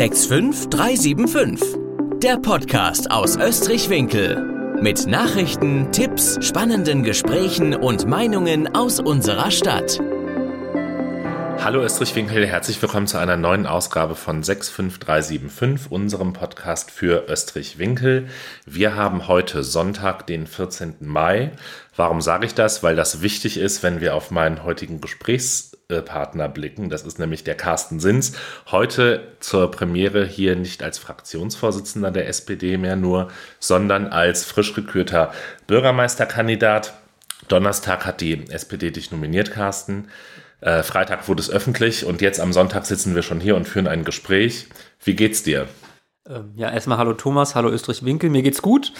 65375. Der Podcast aus Österreich-Winkel. Mit Nachrichten, Tipps, spannenden Gesprächen und Meinungen aus unserer Stadt. Hallo Österreich-Winkel, herzlich willkommen zu einer neuen Ausgabe von 65375, unserem Podcast für Österreich-Winkel. Wir haben heute Sonntag, den 14. Mai. Warum sage ich das? Weil das wichtig ist, wenn wir auf meinen heutigen Gesprächspartner blicken. Das ist nämlich der Carsten Sins. Heute zur Premiere hier nicht als Fraktionsvorsitzender der SPD mehr nur, sondern als frisch gekürter Bürgermeisterkandidat. Donnerstag hat die SPD dich nominiert, Carsten. Äh, Freitag wurde es öffentlich und jetzt am Sonntag sitzen wir schon hier und führen ein Gespräch. Wie geht's dir? Ähm, ja, erstmal hallo Thomas, hallo Österreich-Winkel, mir geht's gut.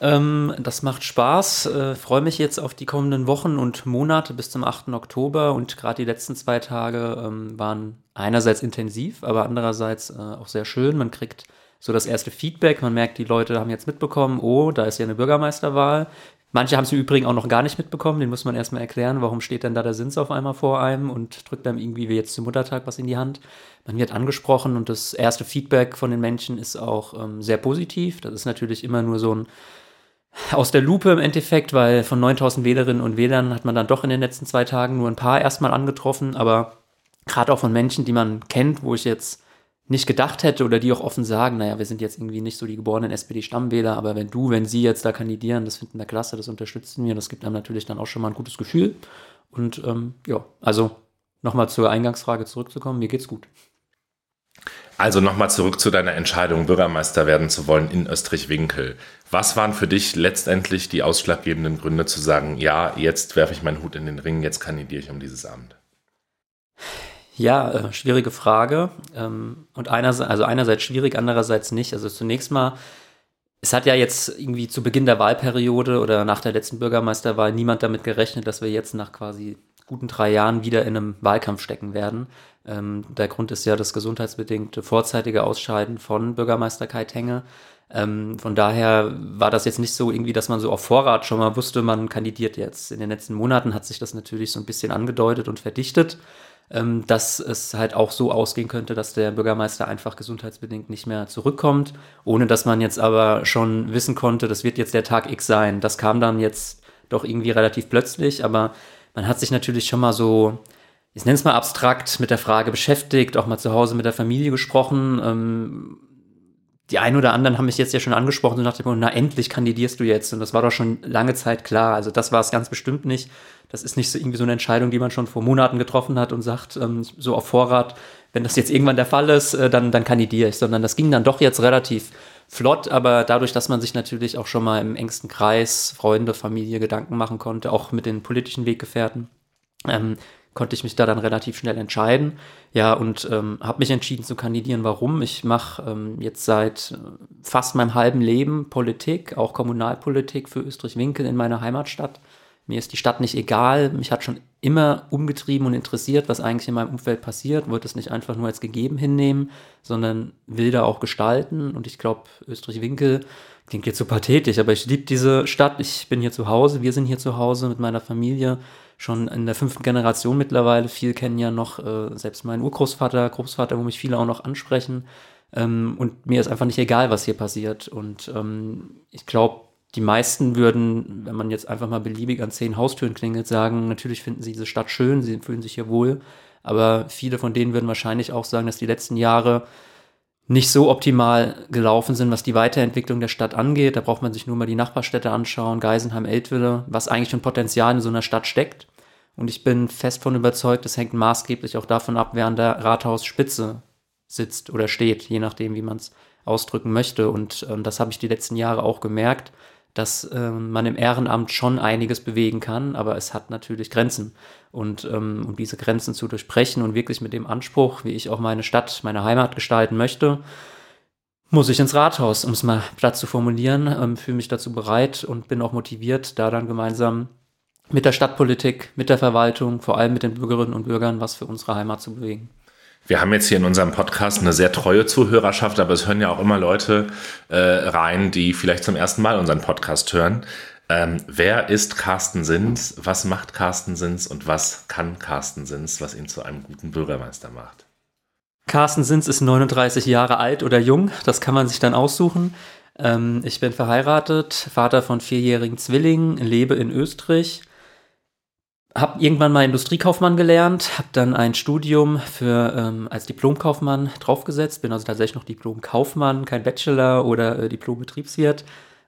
Ähm, das macht Spaß. Äh, Freue mich jetzt auf die kommenden Wochen und Monate bis zum 8. Oktober und gerade die letzten zwei Tage ähm, waren einerseits intensiv, aber andererseits äh, auch sehr schön. Man kriegt so das erste Feedback. Man merkt, die Leute haben jetzt mitbekommen, oh, da ist ja eine Bürgermeisterwahl. Manche haben es im Übrigen auch noch gar nicht mitbekommen, den muss man erstmal erklären, warum steht denn da der Sins auf einmal vor einem und drückt einem irgendwie wie jetzt zum Muttertag was in die Hand. Man wird angesprochen und das erste Feedback von den Menschen ist auch ähm, sehr positiv. Das ist natürlich immer nur so ein aus der Lupe im Endeffekt, weil von 9000 Wählerinnen und Wählern hat man dann doch in den letzten zwei Tagen nur ein paar erstmal angetroffen, aber gerade auch von Menschen, die man kennt, wo ich jetzt nicht gedacht hätte oder die auch offen sagen, naja, wir sind jetzt irgendwie nicht so die geborenen SPD-Stammwähler, aber wenn du, wenn sie jetzt da kandidieren, das finden wir klasse, das unterstützen wir, das gibt einem natürlich dann auch schon mal ein gutes Gefühl. Und ähm, ja, also nochmal zur Eingangsfrage zurückzukommen, mir geht's gut. Also nochmal zurück zu deiner Entscheidung, Bürgermeister werden zu wollen in Österreich-Winkel. Was waren für dich letztendlich die ausschlaggebenden Gründe zu sagen, ja, jetzt werfe ich meinen Hut in den Ring, jetzt kandidiere ich um dieses Amt? Ja, äh, schwierige Frage. Ähm, und einerseits, also einerseits schwierig, andererseits nicht. Also zunächst mal, es hat ja jetzt irgendwie zu Beginn der Wahlperiode oder nach der letzten Bürgermeisterwahl niemand damit gerechnet, dass wir jetzt nach quasi guten drei Jahren wieder in einem Wahlkampf stecken werden. Ähm, der Grund ist ja das gesundheitsbedingte vorzeitige Ausscheiden von Bürgermeister Kai Tenge. Ähm, von daher war das jetzt nicht so irgendwie, dass man so auf Vorrat schon mal wusste, man kandidiert jetzt. In den letzten Monaten hat sich das natürlich so ein bisschen angedeutet und verdichtet ähm, dass es halt auch so ausgehen könnte, dass der Bürgermeister einfach gesundheitsbedingt nicht mehr zurückkommt, ohne dass man jetzt aber schon wissen konnte, das wird jetzt der Tag X sein. Das kam dann jetzt doch irgendwie relativ plötzlich, aber man hat sich natürlich schon mal so, ich nenne es mal abstrakt, mit der Frage beschäftigt, auch mal zu Hause mit der Familie gesprochen. Ähm, die einen oder anderen haben mich jetzt ja schon angesprochen und nach dem na endlich kandidierst du jetzt. Und das war doch schon lange Zeit klar. Also das war es ganz bestimmt nicht. Das ist nicht so irgendwie so eine Entscheidung, die man schon vor Monaten getroffen hat und sagt, ähm, so auf Vorrat, wenn das jetzt irgendwann der Fall ist, äh, dann, dann kandidiere ich, sondern das ging dann doch jetzt relativ flott, aber dadurch, dass man sich natürlich auch schon mal im engsten Kreis, Freunde, Familie Gedanken machen konnte, auch mit den politischen Weggefährten, ähm, konnte ich mich da dann relativ schnell entscheiden. Ja, und ähm, habe mich entschieden zu kandidieren. Warum? Ich mache ähm, jetzt seit äh, fast meinem halben Leben Politik, auch Kommunalpolitik für Österreich-Winkel in meiner Heimatstadt. Mir ist die Stadt nicht egal. Mich hat schon immer umgetrieben und interessiert, was eigentlich in meinem Umfeld passiert. Wollte es nicht einfach nur als gegeben hinnehmen, sondern will da auch gestalten. Und ich glaube, Österreich-Winkel klingt jetzt so pathetisch, aber ich liebe diese Stadt. Ich bin hier zu Hause. Wir sind hier zu Hause mit meiner Familie. Schon in der fünften Generation mittlerweile. Viel kennen ja noch äh, selbst mein Urgroßvater, Großvater, wo mich viele auch noch ansprechen. Ähm, und mir ist einfach nicht egal, was hier passiert. Und ähm, ich glaube, die meisten würden, wenn man jetzt einfach mal beliebig an zehn Haustüren klingelt, sagen, natürlich finden sie diese Stadt schön, sie fühlen sich hier wohl, aber viele von denen würden wahrscheinlich auch sagen, dass die letzten Jahre nicht so optimal gelaufen sind, was die Weiterentwicklung der Stadt angeht. Da braucht man sich nur mal die Nachbarstädte anschauen, Geisenheim, Eltville, was eigentlich ein Potenzial in so einer Stadt steckt. Und ich bin fest von überzeugt, das hängt maßgeblich auch davon ab, wer an der Rathausspitze sitzt oder steht, je nachdem, wie man es ausdrücken möchte. Und ähm, das habe ich die letzten Jahre auch gemerkt dass äh, man im Ehrenamt schon einiges bewegen kann, aber es hat natürlich Grenzen. Und ähm, um diese Grenzen zu durchbrechen und wirklich mit dem Anspruch, wie ich auch meine Stadt, meine Heimat gestalten möchte, muss ich ins Rathaus, um es mal platt zu formulieren, ähm, fühle mich dazu bereit und bin auch motiviert, da dann gemeinsam mit der Stadtpolitik, mit der Verwaltung, vor allem mit den Bürgerinnen und Bürgern was für unsere Heimat zu bewegen. Wir haben jetzt hier in unserem Podcast eine sehr treue Zuhörerschaft, aber es hören ja auch immer Leute äh, rein, die vielleicht zum ersten Mal unseren Podcast hören. Ähm, wer ist Carsten Sins? Was macht Carsten Sins und was kann Carsten Sins, was ihn zu einem guten Bürgermeister macht? Carsten Sins ist 39 Jahre alt oder jung, das kann man sich dann aussuchen. Ähm, ich bin verheiratet, Vater von vierjährigen Zwillingen, lebe in Österreich. Hab irgendwann mal Industriekaufmann gelernt, habe dann ein Studium für ähm, als Diplomkaufmann draufgesetzt, bin also tatsächlich noch Diplomkaufmann, kein Bachelor oder äh, Diplom-Betriebswirt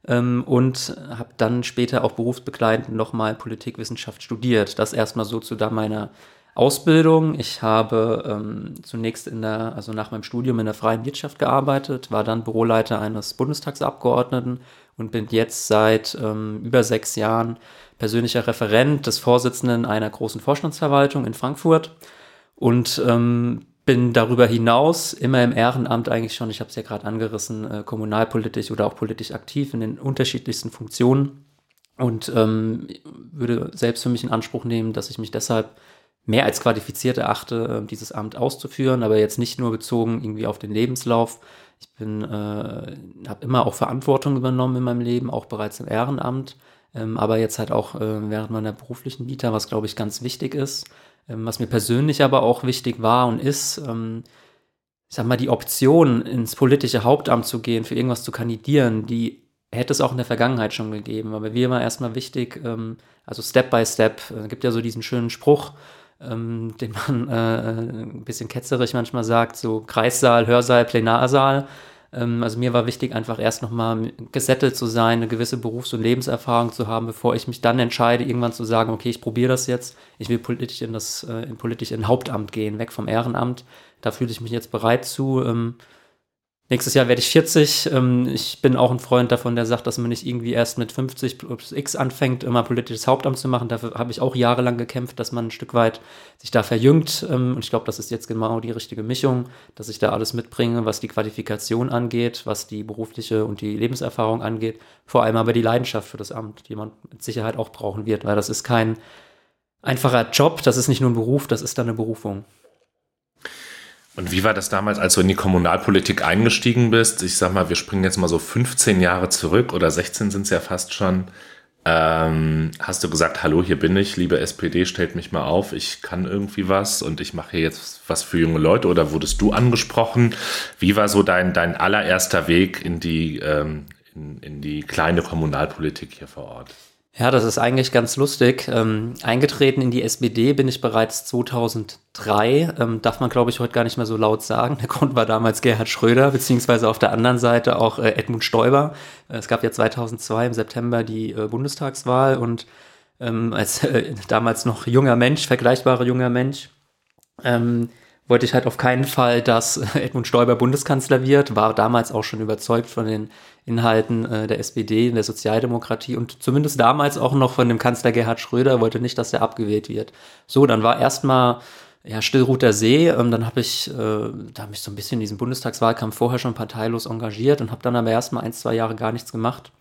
ähm, und habe dann später auch berufsbegleitend nochmal Politikwissenschaft studiert. Das erstmal so zu da meiner Ausbildung. Ich habe ähm, zunächst in der, also nach meinem Studium in der freien Wirtschaft gearbeitet, war dann Büroleiter eines Bundestagsabgeordneten und bin jetzt seit ähm, über sechs Jahren persönlicher Referent des Vorsitzenden einer großen Vorstandsverwaltung in Frankfurt und ähm, bin darüber hinaus immer im Ehrenamt eigentlich schon, ich habe es ja gerade angerissen, äh, kommunalpolitisch oder auch politisch aktiv in den unterschiedlichsten Funktionen und ähm, würde selbst für mich in Anspruch nehmen, dass ich mich deshalb mehr als qualifiziert erachte, äh, dieses Amt auszuführen, aber jetzt nicht nur bezogen irgendwie auf den Lebenslauf. Ich äh, habe immer auch Verantwortung übernommen in meinem Leben, auch bereits im Ehrenamt, ähm, aber jetzt halt auch äh, während meiner beruflichen Vita, was glaube ich ganz wichtig ist, ähm, was mir persönlich aber auch wichtig war und ist. Ähm, ich sag mal, die Option, ins politische Hauptamt zu gehen, für irgendwas zu kandidieren, die hätte es auch in der Vergangenheit schon gegeben. Aber mir war erstmal wichtig, ähm, also Step by Step, äh, gibt ja so diesen schönen Spruch, ähm, den man äh, ein bisschen ketzerisch manchmal sagt, so Kreissaal, Hörsaal, Plenarsaal. Ähm, also mir war wichtig, einfach erst nochmal gesettelt zu sein, eine gewisse Berufs- und Lebenserfahrung zu haben, bevor ich mich dann entscheide, irgendwann zu sagen, okay, ich probiere das jetzt, ich will politisch in das, äh, politisch in Hauptamt gehen, weg vom Ehrenamt. Da fühle ich mich jetzt bereit zu. Ähm, Nächstes Jahr werde ich 40. Ähm, ich bin auch ein Freund davon, der sagt, dass man nicht irgendwie erst mit 50 plus X anfängt, immer politisches Hauptamt zu machen. Dafür habe ich auch jahrelang gekämpft, dass man ein Stück weit sich da verjüngt. Ähm, und ich glaube, das ist jetzt genau die richtige Mischung, dass ich da alles mitbringe, was die Qualifikation angeht, was die berufliche und die Lebenserfahrung angeht. Vor allem aber die Leidenschaft für das Amt, die man mit Sicherheit auch brauchen wird, weil das ist kein einfacher Job, das ist nicht nur ein Beruf, das ist dann eine Berufung. Und wie war das damals, als du in die Kommunalpolitik eingestiegen bist? Ich sag mal, wir springen jetzt mal so 15 Jahre zurück oder 16 sind es ja fast schon. Ähm, hast du gesagt, hallo, hier bin ich, liebe SPD, stellt mich mal auf, ich kann irgendwie was und ich mache hier jetzt was für junge Leute oder wurdest du angesprochen? Wie war so dein, dein allererster Weg in die, ähm, in, in die kleine Kommunalpolitik hier vor Ort? Ja, das ist eigentlich ganz lustig. Ähm, eingetreten in die SPD bin ich bereits 2003. Ähm, darf man, glaube ich, heute gar nicht mehr so laut sagen. Der Grund war damals Gerhard Schröder, beziehungsweise auf der anderen Seite auch äh, Edmund Stoiber. Äh, es gab ja 2002 im September die äh, Bundestagswahl und ähm, als äh, damals noch junger Mensch, vergleichbarer junger Mensch, ähm, wollte ich halt auf keinen Fall, dass Edmund Stoiber Bundeskanzler wird, war damals auch schon überzeugt von den Inhalten äh, der SPD, der Sozialdemokratie und zumindest damals auch noch von dem Kanzler Gerhard Schröder, wollte nicht, dass er abgewählt wird. So, dann war erstmal ja, Stillruter See, ähm, dann habe ich, äh, da habe ich so ein bisschen in diesem Bundestagswahlkampf vorher schon parteilos engagiert und habe dann aber erstmal ein, zwei Jahre gar nichts gemacht.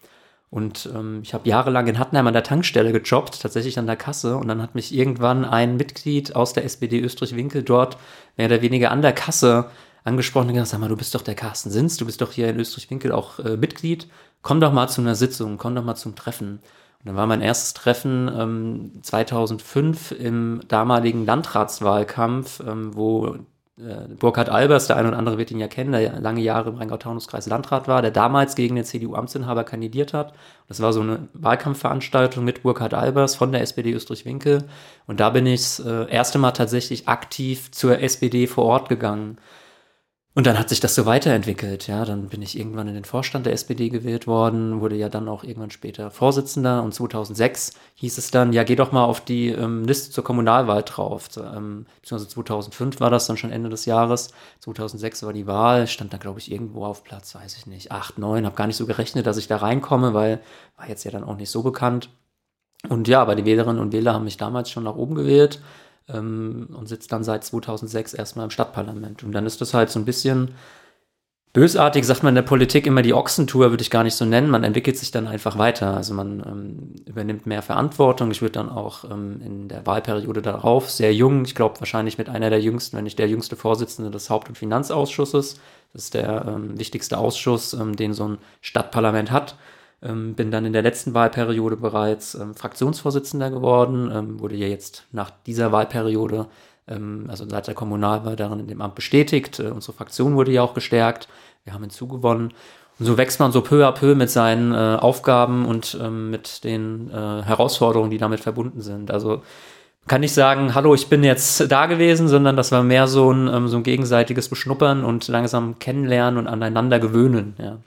Und ähm, ich habe jahrelang in Hattenheim an der Tankstelle gejobbt, tatsächlich an der Kasse. Und dann hat mich irgendwann ein Mitglied aus der SPD Österreich-Winkel dort mehr oder weniger an der Kasse angesprochen und gesagt, sag mal, du bist doch der Carsten Sins, du bist doch hier in Österreich-Winkel auch äh, Mitglied. Komm doch mal zu einer Sitzung, komm doch mal zum Treffen. Und dann war mein erstes Treffen ähm, 2005 im damaligen Landratswahlkampf, ähm, wo Burkhard Albers, der eine oder andere wird ihn ja kennen, der lange Jahre im Rheingau-Taunus-Kreis Landrat war, der damals gegen den CDU-Amtsinhaber kandidiert hat. Das war so eine Wahlkampfveranstaltung mit Burkhard Albers von der SPD Österreich-Winkel. Und da bin ich das äh, erste Mal tatsächlich aktiv zur SPD vor Ort gegangen. Und dann hat sich das so weiterentwickelt, ja. Dann bin ich irgendwann in den Vorstand der SPD gewählt worden, wurde ja dann auch irgendwann später Vorsitzender und 2006 hieß es dann, ja, geh doch mal auf die ähm, Liste zur Kommunalwahl drauf. Ähm, beziehungsweise 2005 war das dann schon Ende des Jahres. 2006 war die Wahl, stand da, glaube ich, irgendwo auf Platz, weiß ich nicht, 8, 9, habe gar nicht so gerechnet, dass ich da reinkomme, weil war jetzt ja dann auch nicht so bekannt. Und ja, aber die Wählerinnen und Wähler haben mich damals schon nach oben gewählt ähm, und sitzt dann seit 2006 erstmal im Stadtparlament. Und dann ist das halt so ein bisschen bösartig, sagt man in der Politik immer die Ochsentour, würde ich gar nicht so nennen. Man entwickelt sich dann einfach weiter. Also man ähm, übernimmt mehr Verantwortung. Ich würde dann auch ähm, in der Wahlperiode darauf sehr jung, ich glaube wahrscheinlich mit einer der jüngsten, wenn nicht der jüngste Vorsitzende des Haupt- und Finanzausschusses. Das ist der ähm, wichtigste Ausschuss, ähm, den so ein Stadtparlament hat. Ähm, bin dann in der letzten Wahlperiode bereits ähm, Fraktionsvorsitzender geworden, ähm, wurde ja jetzt nach dieser Wahlperiode ähm, also seit der Kommunalwahl darin in dem Amt bestätigt. Äh, unsere Fraktion wurde ja auch gestärkt. Wir haben hinzugewonnen. Und so wächst man so peu à peu mit seinen äh, Aufgaben und ähm, mit den äh, Herausforderungen, die damit verbunden sind. Also kann nicht sagen, hallo, ich bin jetzt da gewesen, sondern das war mehr so ein, ähm, so ein gegenseitiges Beschnuppern und langsam kennenlernen und aneinander gewöhnen. Ja.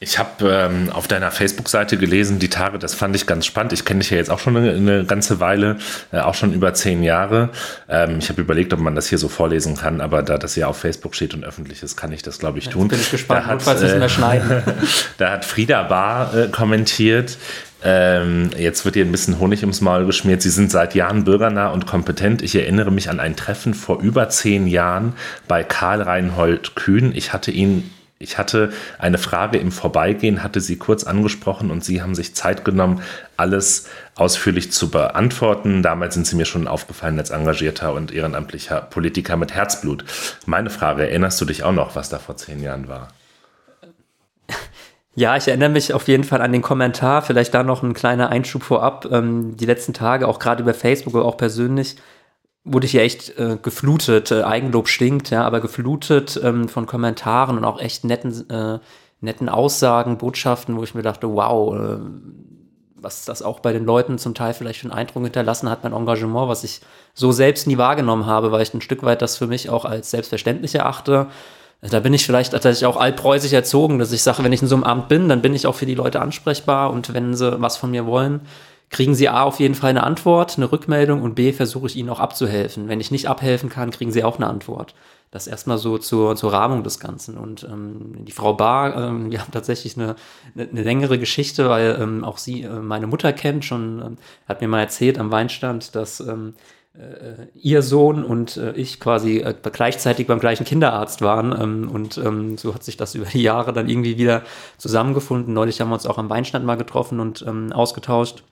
Ich habe ähm, auf deiner Facebook-Seite gelesen, die Tage, das fand ich ganz spannend. Ich kenne dich ja jetzt auch schon eine, eine ganze Weile, äh, auch schon über zehn Jahre. Ähm, ich habe überlegt, ob man das hier so vorlesen kann, aber da das ja auf Facebook steht und öffentlich ist, kann ich das, glaube ich, tun. Jetzt bin ich gespannt, da hat, was äh, mehr schneiden. da hat Frieda Bar äh, kommentiert, ähm, jetzt wird ihr ein bisschen Honig ums Maul geschmiert. Sie sind seit Jahren bürgernah und kompetent. Ich erinnere mich an ein Treffen vor über zehn Jahren bei Karl Reinhold Kühn. Ich hatte ihn ich hatte eine Frage im Vorbeigehen, hatte sie kurz angesprochen und Sie haben sich Zeit genommen, alles ausführlich zu beantworten. Damals sind Sie mir schon aufgefallen als engagierter und ehrenamtlicher Politiker mit Herzblut. Meine Frage, erinnerst du dich auch noch, was da vor zehn Jahren war? Ja, ich erinnere mich auf jeden Fall an den Kommentar. Vielleicht da noch ein kleiner Einschub vorab. Ähm, die letzten Tage, auch gerade über Facebook, aber auch persönlich, wurde ich ja echt äh, geflutet. Äh, Eigenlob stinkt, ja, aber geflutet ähm, von Kommentaren und auch echt netten, äh, netten Aussagen, Botschaften, wo ich mir dachte, wow, äh, was das auch bei den Leuten zum Teil vielleicht für einen Eindruck hinterlassen hat, mein Engagement, was ich so selbst nie wahrgenommen habe, weil ich ein Stück weit das für mich auch als selbstverständlich erachte. Da bin ich vielleicht tatsächlich auch altpreußig erzogen, dass ich sage, wenn ich in so einem Amt bin, dann bin ich auch für die Leute ansprechbar und wenn sie was von mir wollen, kriegen sie A auf jeden Fall eine Antwort, eine Rückmeldung und B versuche ich ihnen auch abzuhelfen. Wenn ich nicht abhelfen kann, kriegen sie auch eine Antwort. Das erstmal so zur, zur Rahmung des Ganzen. Und ähm, die Frau Bar, ähm, wir haben tatsächlich eine, eine, längere Geschichte, weil ähm, auch sie äh, meine Mutter kennt, schon ähm, hat mir mal erzählt am Weinstand, dass ähm, äh, ihr Sohn und äh, ich quasi äh, gleichzeitig beim gleichen Kinderarzt waren. Ähm, und ähm, so hat sich das über die Jahre dann irgendwie wieder zusammengefunden. Neulich haben wir uns auch am Weinstand mal getroffen und ähm, ausgetauscht.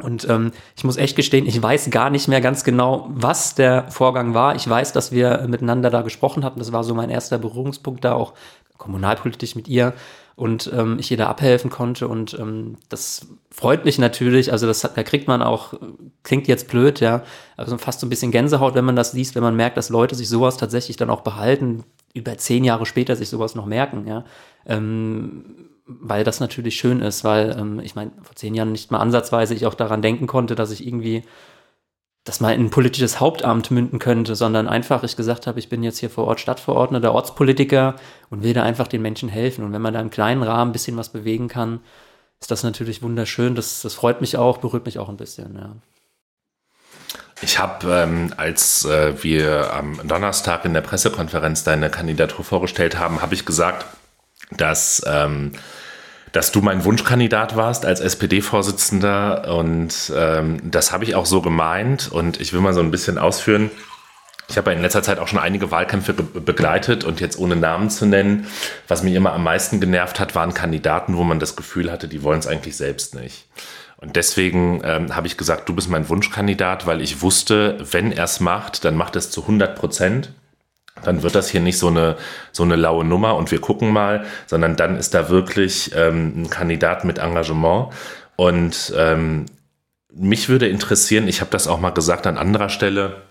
Und ähm, ich muss echt gestehen, ich weiß gar nicht mehr ganz genau, was der Vorgang war. Ich weiß, dass wir miteinander da gesprochen hatten. Das war so mein erster Berührungspunkt da auch kommunalpolitisch mit ihr und ähm, ich ihr da abhelfen konnte. Und ähm, das freut mich natürlich. Also das da kriegt man auch, klingt jetzt blöd, ja, also fast so ein bisschen Gänsehaut, wenn man das liest, wenn man merkt, dass Leute sich sowas tatsächlich dann auch behalten, über zehn Jahre später sich sowas noch merken, ja. Ähm, weil das natürlich schön ist, weil ähm, ich meine, vor zehn Jahren nicht mal ansatzweise ich auch daran denken konnte, dass ich irgendwie das mal in ein politisches Hauptamt münden könnte, sondern einfach ich gesagt habe, ich bin jetzt hier vor Ort Stadtverordneter, Ortspolitiker und will da einfach den Menschen helfen. Und wenn man da im kleinen Rahmen ein bisschen was bewegen kann, ist das natürlich wunderschön. Das, das freut mich auch, berührt mich auch ein bisschen, ja. Ich habe, ähm, als äh, wir am Donnerstag in der Pressekonferenz deine Kandidatur vorgestellt haben, habe ich gesagt, dass ähm, dass du mein Wunschkandidat warst als SPD-Vorsitzender und ähm, das habe ich auch so gemeint und ich will mal so ein bisschen ausführen. Ich habe in letzter Zeit auch schon einige Wahlkämpfe begleitet und jetzt ohne Namen zu nennen, was mich immer am meisten genervt hat, waren Kandidaten, wo man das Gefühl hatte, die wollen es eigentlich selbst nicht. Und deswegen ähm, habe ich gesagt, du bist mein Wunschkandidat, weil ich wusste, wenn er es macht, dann macht es zu 100 Prozent dann wird das hier nicht so eine, so eine laue Nummer und wir gucken mal, sondern dann ist da wirklich ähm, ein Kandidat mit Engagement. Und ähm, mich würde interessieren, ich habe das auch mal gesagt an anderer Stelle,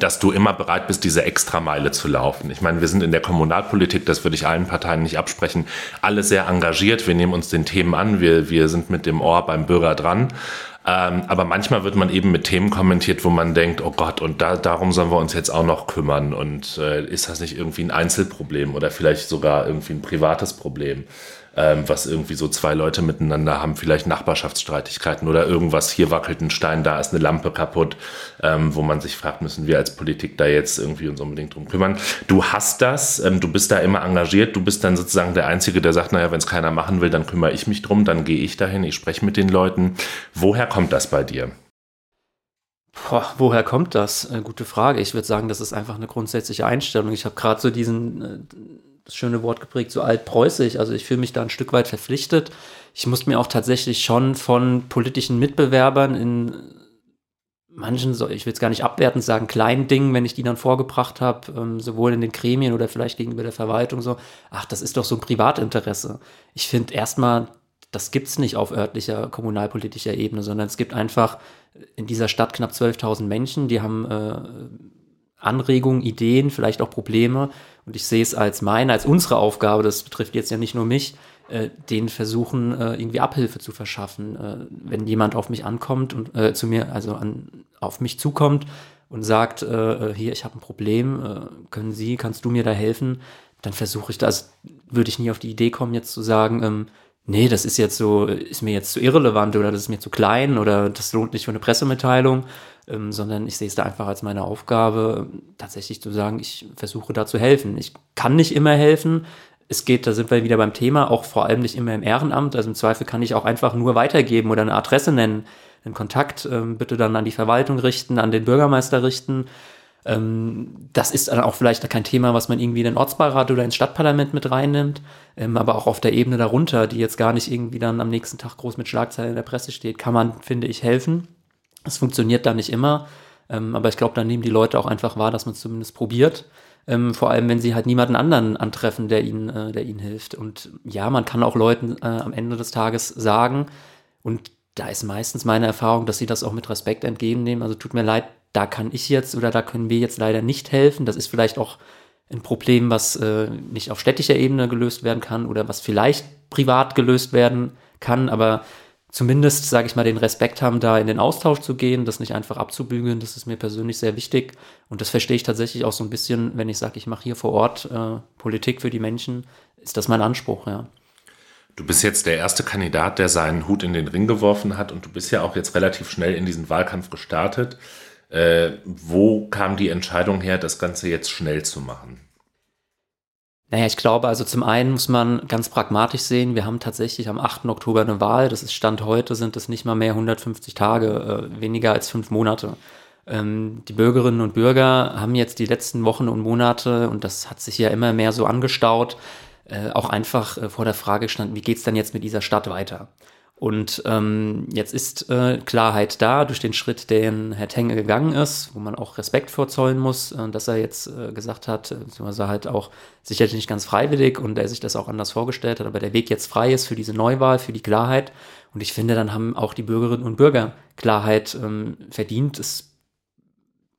dass du immer bereit bist, diese Extrameile zu laufen. Ich meine, wir sind in der Kommunalpolitik, das würde ich allen Parteien nicht absprechen, alle sehr engagiert. Wir nehmen uns den Themen an, wir, wir sind mit dem Ohr beim Bürger dran. Ähm, aber manchmal wird man eben mit Themen kommentiert, wo man denkt, oh Gott, und da, darum sollen wir uns jetzt auch noch kümmern. Und äh, ist das nicht irgendwie ein Einzelproblem oder vielleicht sogar irgendwie ein privates Problem? Ähm, was irgendwie so zwei Leute miteinander haben, vielleicht Nachbarschaftsstreitigkeiten oder irgendwas, hier wackelt ein Stein, da ist eine Lampe kaputt, ähm, wo man sich fragt, müssen wir als Politik da jetzt irgendwie uns unbedingt drum kümmern. Du hast das, ähm, du bist da immer engagiert, du bist dann sozusagen der Einzige, der sagt, naja, wenn es keiner machen will, dann kümmere ich mich drum, dann gehe ich dahin, ich spreche mit den Leuten. Woher kommt das bei dir? Boah, woher kommt das? Äh, gute Frage. Ich würde sagen, das ist einfach eine grundsätzliche Einstellung. Ich habe gerade so diesen äh, das schöne Wort geprägt, so altpreußig. Also ich fühle mich da ein Stück weit verpflichtet. Ich musste mir auch tatsächlich schon von politischen Mitbewerbern in manchen, ich will es gar nicht abwertend sagen, kleinen Dingen, wenn ich die dann vorgebracht habe, ähm, sowohl in den Gremien oder vielleicht gegenüber der Verwaltung so, ach, das ist doch so ein Privatinteresse. Ich finde erstmal, das gibt es nicht auf örtlicher, kommunalpolitischer Ebene, sondern es gibt einfach in dieser Stadt knapp 12.000 Menschen, die haben äh, Anregungen, Ideen, vielleicht auch Probleme. Und ich sehe es als meine, als unsere Aufgabe, das betrifft jetzt ja nicht nur mich, äh, denen versuchen, äh, irgendwie Abhilfe zu verschaffen. Äh, wenn jemand auf mich ankommt und äh, zu mir, also an, auf mich zukommt und sagt, äh, äh hier, ich habe ein Problem, äh, können Sie, kannst du mir da helfen? Dann versuche ich das, würde ich nie auf die Idee kommen, jetzt zu sagen, ähm, nee, das ist jetzt so, ist mir jetzt zu irrelevant oder das ist mir zu klein oder das lohnt nicht für eine Pressemitteilung, ähm, sondern ich sehe es da einfach als meine Aufgabe, tatsächlich zu sagen, ich versuche da zu helfen. Ich kann nicht immer helfen. Es geht, da sind wir wieder beim Thema, auch vor allem nicht immer im Ehrenamt. Also im Zweifel kann ich auch einfach nur weitergeben oder eine Adresse nennen, einen Kontakt ähm, bitte dann an die Verwaltung richten, an den Bürgermeister richten. Ähm, das ist dann auch vielleicht kein Thema, was man irgendwie in den Ortsbeirat oder ins Stadtparlament mit reinnimmt, ähm, aber auch auf der Ebene darunter, die jetzt gar nicht irgendwie dann am nächsten Tag groß mit Schlagzeilen in der Presse steht, kann man, finde ich, helfen. Es funktioniert da nicht immer, ähm, aber ich glaube, dann nehmen die Leute auch einfach wahr, dass man es zumindest probiert. Ähm, vor allem, wenn sie halt niemanden anderen antreffen, der ihnen, äh, der ihnen hilft. Und ja, man kann auch Leuten äh, am Ende des Tages sagen, und da ist meistens meine Erfahrung, dass sie das auch mit Respekt entgegennehmen. Also tut mir leid, da kann ich jetzt oder da können wir jetzt leider nicht helfen. Das ist vielleicht auch ein Problem, was äh, nicht auf städtischer Ebene gelöst werden kann oder was vielleicht privat gelöst werden kann, aber zumindest, sage ich mal, den Respekt haben, da in den Austausch zu gehen, das nicht einfach abzubügeln, das ist mir persönlich sehr wichtig und das verstehe ich tatsächlich auch so ein bisschen, wenn ich sage, ich mache hier vor Ort äh, Politik für die Menschen, ist das mein Anspruch, ja. Du bist jetzt der erste Kandidat, der seinen Hut in den Ring geworfen hat und du bist ja auch jetzt relativ schnell in diesen Wahlkampf gestartet. Äh, wo kam die Entscheidung her, das Ganze jetzt schnell zu machen? Naja, ich glaube, also zum einen muss man ganz pragmatisch sehen, wir haben tatsächlich am 8. Oktober eine Wahl. Das ist Stand heute, sind es nicht mal mehr 150 Tage, äh, weniger als fünf Monate. Ähm, die Bürgerinnen und Bürger haben jetzt die letzten Wochen und Monate, und das hat sich ja immer mehr so angestaut, äh, auch einfach äh, vor der Frage gestanden, wie geht's denn jetzt mit dieser Stadt weiter? Und ähm, jetzt ist äh, Klarheit da durch den Schritt, den Herr Tenge gegangen ist, wo man auch Respekt vorzollen muss, äh, dass er jetzt äh, gesagt hat, beziehungsweise halt auch sicherlich nicht ganz freiwillig und er sich das auch anders vorgestellt hat, aber der Weg jetzt frei ist für diese Neuwahl, für die Klarheit. Und ich finde, dann haben auch die Bürgerinnen und Bürger Klarheit ähm, verdient. Es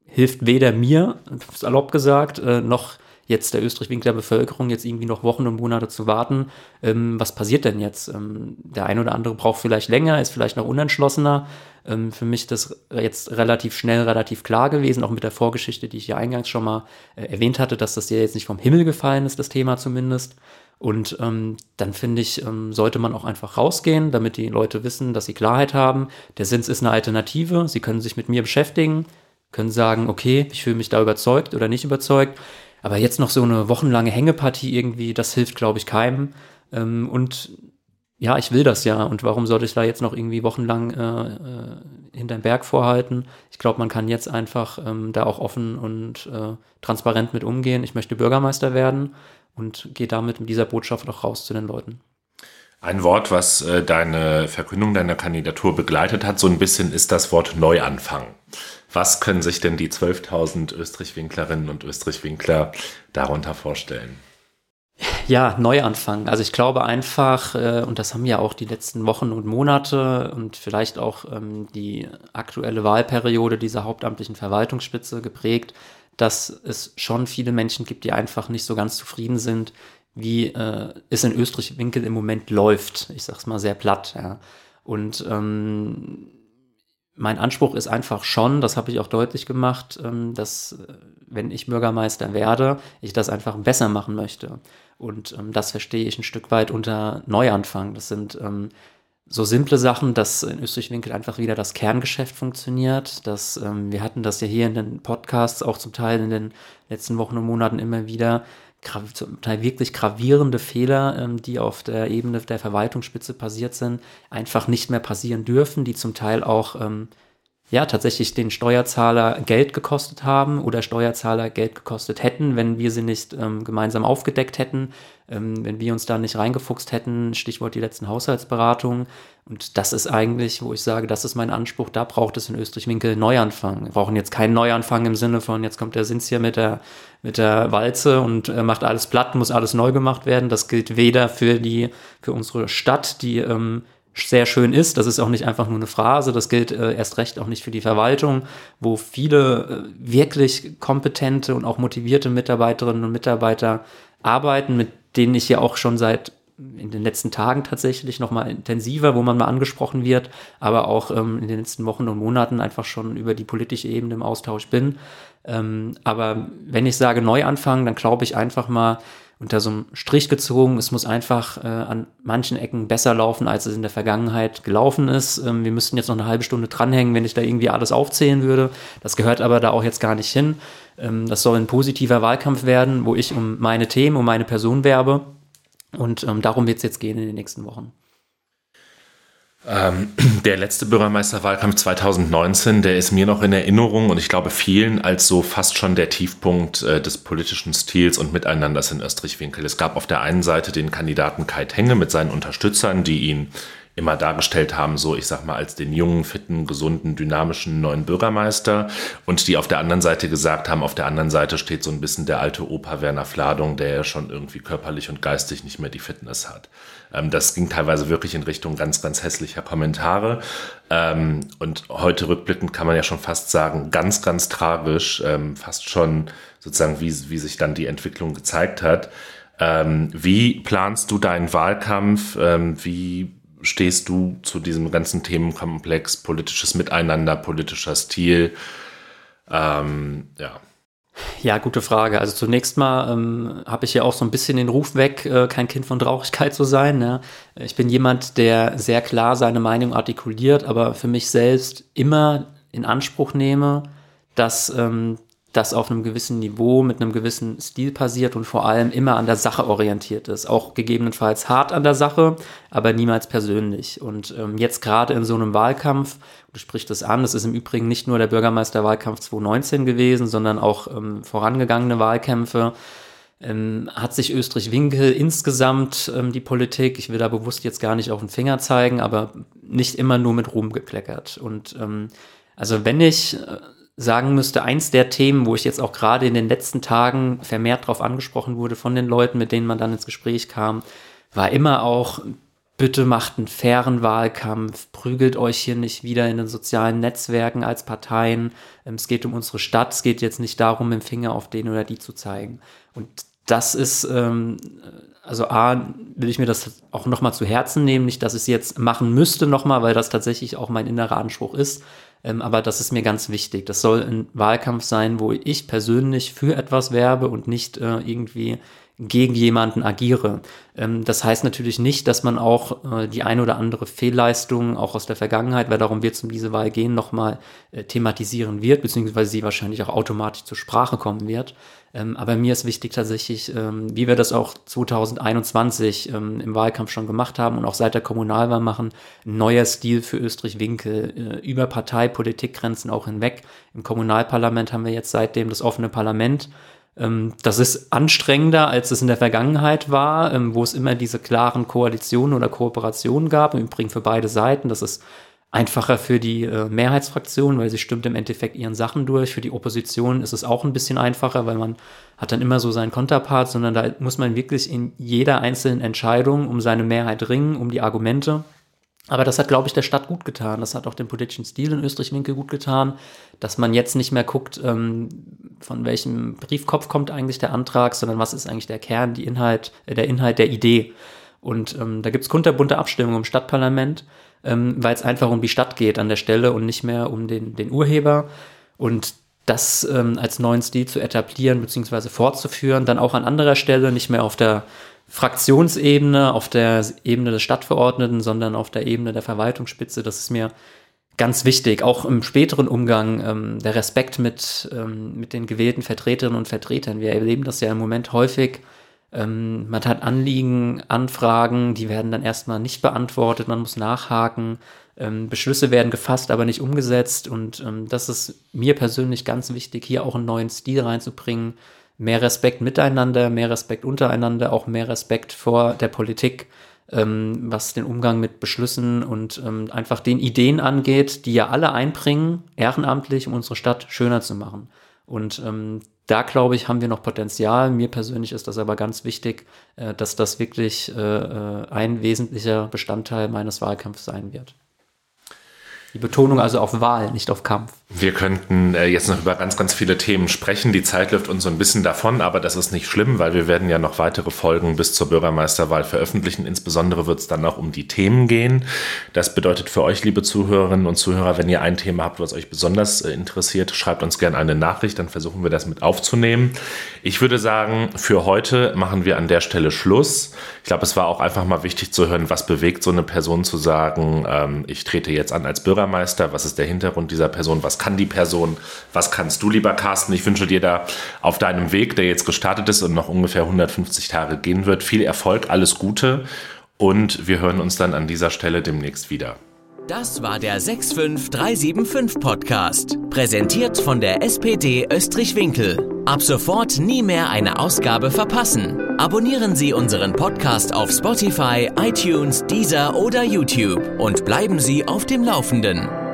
hilft weder mir, salopp gesagt, äh, noch jetzt der Österreich-Winkler Bevölkerung jetzt irgendwie noch Wochen und Monate zu warten. Ähm, was passiert denn jetzt? Ähm, der eine oder andere braucht vielleicht länger, ist vielleicht noch unentschlossener. Ähm, für mich das jetzt relativ schnell, relativ klar gewesen, auch mit der Vorgeschichte, die ich ja eingangs schon mal äh, erwähnt hatte, dass das ja jetzt nicht vom Himmel gefallen ist, das Thema zumindest. Und ähm, dann finde ich, ähm, sollte man auch einfach rausgehen, damit die Leute wissen, dass sie Klarheit haben. Der Sins ist eine Alternative. Sie können sich mit mir beschäftigen, können sagen, okay, ich fühle mich da überzeugt oder nicht überzeugt. Aber jetzt noch so eine wochenlange Hängepartie irgendwie, das hilft, glaube ich, keinem. Ähm, und ja, ich will das ja. Und warum sollte ich da jetzt noch irgendwie wochenlang äh, äh, hinterm Berg vorhalten? Ich glaube, man kann jetzt einfach ähm, da auch offen und äh, transparent mit umgehen. Ich möchte Bürgermeister werden und gehe damit mit dieser Botschaft auch raus zu den Leuten. Ein Wort, was äh, deine Verkündung deiner Kandidatur begleitet hat, so ein bisschen ist das Wort Neuanfang. Was können sich denn die 12.000 Österreich-Winklerinnen und Österreich-Winkler darunter vorstellen? Ja, Neuanfang. Also ich glaube einfach, äh, und das haben ja auch die letzten Wochen und Monate und vielleicht auch ähm, die aktuelle Wahlperiode dieser hauptamtlichen Verwaltungsspitze geprägt, dass es schon viele Menschen gibt, die einfach nicht so ganz zufrieden sind, wie äh, es in Österreich-Winkel im Moment läuft. Ich sag's mal sehr platt, ja. Und ähm, mein Anspruch ist einfach schon, das habe ich auch deutlich gemacht, ähm, dass äh, wenn ich Bürgermeister werde, ich das einfach besser machen möchte. Und ähm, das verstehe ich ein Stück weit unter Neuanfang. Das sind ähm, so simple Sachen, dass in Österreich-Winkel einfach wieder das Kerngeschäft funktioniert. Dass, wir hatten das ja hier in den Podcasts auch zum Teil in den letzten Wochen und Monaten immer wieder, zum Teil wirklich gravierende Fehler, ähm, die auf der Ebene der Verwaltungsspitze passiert sind, einfach nicht mehr passieren dürfen, die zum Teil auch ähm, ja tatsächlich den Steuerzahler Geld gekostet haben oder Steuerzahler Geld gekostet hätten, wenn wir sie nicht ähm, gemeinsam aufgedeckt hätten, ähm, wenn wir uns da nicht reingefuchst hätten, Stichwort die letzten Haushaltsberatungen. Und das ist eigentlich, wo ich sage, das ist mein Anspruch, da braucht es in Österreich-Winkel Neuanfang. Wir brauchen jetzt keinen Neuanfang im Sinne von, jetzt kommt der Sins hier mit der, mit der Walze und äh, macht alles platt, muss alles neu gemacht werden. Das gilt weder für die, für unsere Stadt, die ähm, sehr schön ist. Das ist auch nicht einfach nur eine Phrase, das gilt äh, erst recht auch nicht für die Verwaltung, wo viele äh, wirklich kompetente und auch motivierte Mitarbeiterinnen und Mitarbeiter arbeiten, mit denen ich ja auch schon seit in den letzten Tagen tatsächlich noch mal intensiver, wo man mal angesprochen wird, aber auch ähm, in den letzten Wochen und Monaten einfach schon über die politische Ebene im Austausch bin. Ähm, aber wenn ich sage Neuanfang, dann glaube ich einfach mal, unter so einem Strich gezogen. Es muss einfach äh, an manchen Ecken besser laufen, als es in der Vergangenheit gelaufen ist. Ähm, wir müssten jetzt noch eine halbe Stunde dranhängen, wenn ich da irgendwie alles aufzählen würde. Das gehört aber da auch jetzt gar nicht hin. Ähm, das soll ein positiver Wahlkampf werden, wo ich um meine Themen, um meine Person werbe. Und ähm, darum wird es jetzt gehen in den nächsten Wochen. Ähm, der letzte Bürgermeisterwahlkampf 2019, der ist mir noch in Erinnerung und ich glaube vielen als so fast schon der Tiefpunkt äh, des politischen Stils und Miteinanders in Österreich-Winkel. Es gab auf der einen Seite den Kandidaten Kai Tenge mit seinen Unterstützern, die ihn immer dargestellt haben, so ich sag mal, als den jungen, fitten, gesunden, dynamischen neuen Bürgermeister und die auf der anderen Seite gesagt haben, auf der anderen Seite steht so ein bisschen der alte Opa Werner Fladung, der ja schon irgendwie körperlich und geistig nicht mehr die Fitness hat. Ähm, das ging teilweise wirklich in Richtung ganz, ganz hässlicher Kommentare. Ähm, und heute rückblickend kann man ja schon fast sagen, ganz, ganz tragisch, ähm, fast schon sozusagen, wie, wie sich dann die Entwicklung gezeigt hat. Wie planst du deinen Wahlkampf? Wie stehst du zu diesem ganzen Themenkomplex politisches Miteinander, politischer Stil? Ähm, ja. Ja, gute Frage. Also zunächst mal ähm, habe ich ja auch so ein bisschen den Ruf weg, äh, kein Kind von Traurigkeit zu sein. Ne? Ich bin jemand, der sehr klar seine Meinung artikuliert, aber für mich selbst immer in Anspruch nehme, dass ähm, das auf einem gewissen Niveau mit einem gewissen Stil passiert und vor allem immer an der Sache orientiert ist. Auch gegebenenfalls hart an der Sache, aber niemals persönlich. Und ähm, jetzt gerade in so einem Wahlkampf, du sprichst es an, das ist im Übrigen nicht nur der Bürgermeisterwahlkampf 2019 gewesen, sondern auch ähm, vorangegangene Wahlkämpfe, ähm, hat sich Österreich-Winkel insgesamt ähm, die Politik, ich will da bewusst jetzt gar nicht auf den Finger zeigen, aber nicht immer nur mit Ruhm gekleckert. Und ähm, also wenn ich äh, sagen müsste, eins der Themen, wo ich jetzt auch gerade in den letzten Tagen vermehrt darauf angesprochen wurde von den Leuten, mit denen man dann ins Gespräch kam, war immer auch, bitte macht einen fairen Wahlkampf, prügelt euch hier nicht wieder in den sozialen Netzwerken als Parteien. Ähm, es geht um unsere Stadt, es geht jetzt nicht darum, mit Finger auf den oder die zu zeigen. Und das ist, ähm, also A, will ich mir das auch nochmal zu Herzen nehmen, nicht, dass ich es jetzt machen müsste nochmal, weil das tatsächlich auch mein innerer Anspruch ist, aber das ist mir ganz wichtig. Das soll ein Wahlkampf sein, wo ich persönlich für etwas werbe und nicht äh, irgendwie gegen jemanden agiere. Ähm, das heißt natürlich nicht, dass man auch äh, die eine oder andere Fehlleistung auch aus der Vergangenheit, weil darum wird es um diese Wahl gehen, nochmal äh, thematisieren wird, beziehungsweise sie wahrscheinlich auch automatisch zur Sprache kommen wird. Ähm, aber mir ist wichtig tatsächlich, ähm, wie wir das auch 2021 ähm, im Wahlkampf schon gemacht haben und auch seit der Kommunalwahl machen, ein neuer Stil für Österreich-Winkel äh, über Partei-Politikgrenzen auch hinweg. Im Kommunalparlament haben wir jetzt seitdem das offene Parlament ähm, das ist anstrengender, als es in der Vergangenheit war, ähm, wo es immer diese klaren Koalitionen oder Kooperationen gab, im Übrigen für beide Seiten. Das ist einfacher für die äh, Mehrheitsfraktion, weil sie stimmt im Endeffekt ihren Sachen durch. Für die Opposition ist es auch ein bisschen einfacher, weil man hat dann immer so seinen Konterpart, sondern da muss man wirklich in jeder einzelnen Entscheidung um seine Mehrheit ringen, um die Argumente. Aber das hat, glaube ich, der Stadt gut getan. Das hat auch dem politischen Stil in Österreich-Winkel gut getan, dass man jetzt nicht mehr guckt, ähm, von welchem Briefkopf kommt eigentlich der Antrag, sondern was ist eigentlich der Kern, die Inhalt, äh, der Inhalt der Idee. Und ähm, da gibt's kunterbunte Abstimmungen im Stadtparlament, ähm, weil es einfach um die Stadt geht an der Stelle und nicht mehr um den, den Urheber. Und das ähm, als neuen Stil zu etablieren bzw. fortzuführen, dann auch an anderer Stelle, nicht mehr auf der Fraktionsebene, auf der Ebene des Stadtverordneten, sondern auf der Ebene der Verwaltungsspitze. Das ist mir ganz wichtig, auch im späteren Umgang, ähm, der Respekt mit, ähm, mit den gewählten Vertreterinnen und Vertretern. Wir erleben das ja im Moment häufig. Ähm, man hat Anliegen, Anfragen, die werden dann erstmal nicht beantwortet, man muss nachhaken. Ähm, Beschlüsse werden gefasst, aber nicht umgesetzt. Und ähm, das ist mir persönlich ganz wichtig, hier auch einen neuen Stil reinzubringen mehr Respekt miteinander, mehr Respekt untereinander, auch mehr Respekt vor der Politik, ähm, was den Umgang mit Beschlüssen und ähm, einfach den Ideen angeht, die ja alle einbringen, ehrenamtlich, um unsere Stadt schöner zu machen. Und ähm, da glaube ich, haben wir noch Potenzial. Mir persönlich ist das aber ganz wichtig, äh, dass das wirklich äh, äh ein wesentlicher Bestandteil meines Wahlkampfs sein wird. Die Betonung also auf Wahl, nicht auf Kampf. Wir könnten äh, jetzt noch über ganz, ganz viele Themen sprechen. Die Zeit läuft uns so ein bisschen davon, aber das ist nicht schlimm, weil wir werden ja noch weitere Folgen bis zur Bürgermeisterwahl veröffentlichen. Insbesondere wird es dann auch um die Themen gehen. Das bedeutet für euch, liebe Zuhörerinnen und Zuhörer, wenn ihr ein Thema habt, was euch besonders äh, interessiert, schreibt uns gerne eine Nachricht, dann versuchen wir das mit aufzunehmen. Ich würde sagen, für heute machen wir an der Stelle Schluss. Ich glaube, es war auch einfach mal wichtig zu hören, was bewegt so eine Person zu sagen, ähm, ich trete jetzt an als Bürgermeister, was ist der Hintergrund dieser Person, kann die Person, was kannst du, lieber Carsten? Ich wünsche dir da auf deinem Weg, der jetzt gestartet ist und noch ungefähr 150 Tage gehen wird, viel Erfolg, alles Gute und wir hören uns dann an dieser Stelle demnächst wieder. Das war der 65375 Podcast, präsentiert von der SPD Österreich-Winkel. Ab sofort nie mehr eine Ausgabe verpassen. Abonnieren Sie unseren Podcast auf Spotify, iTunes, Deezer oder YouTube und bleiben Sie auf dem Laufenden.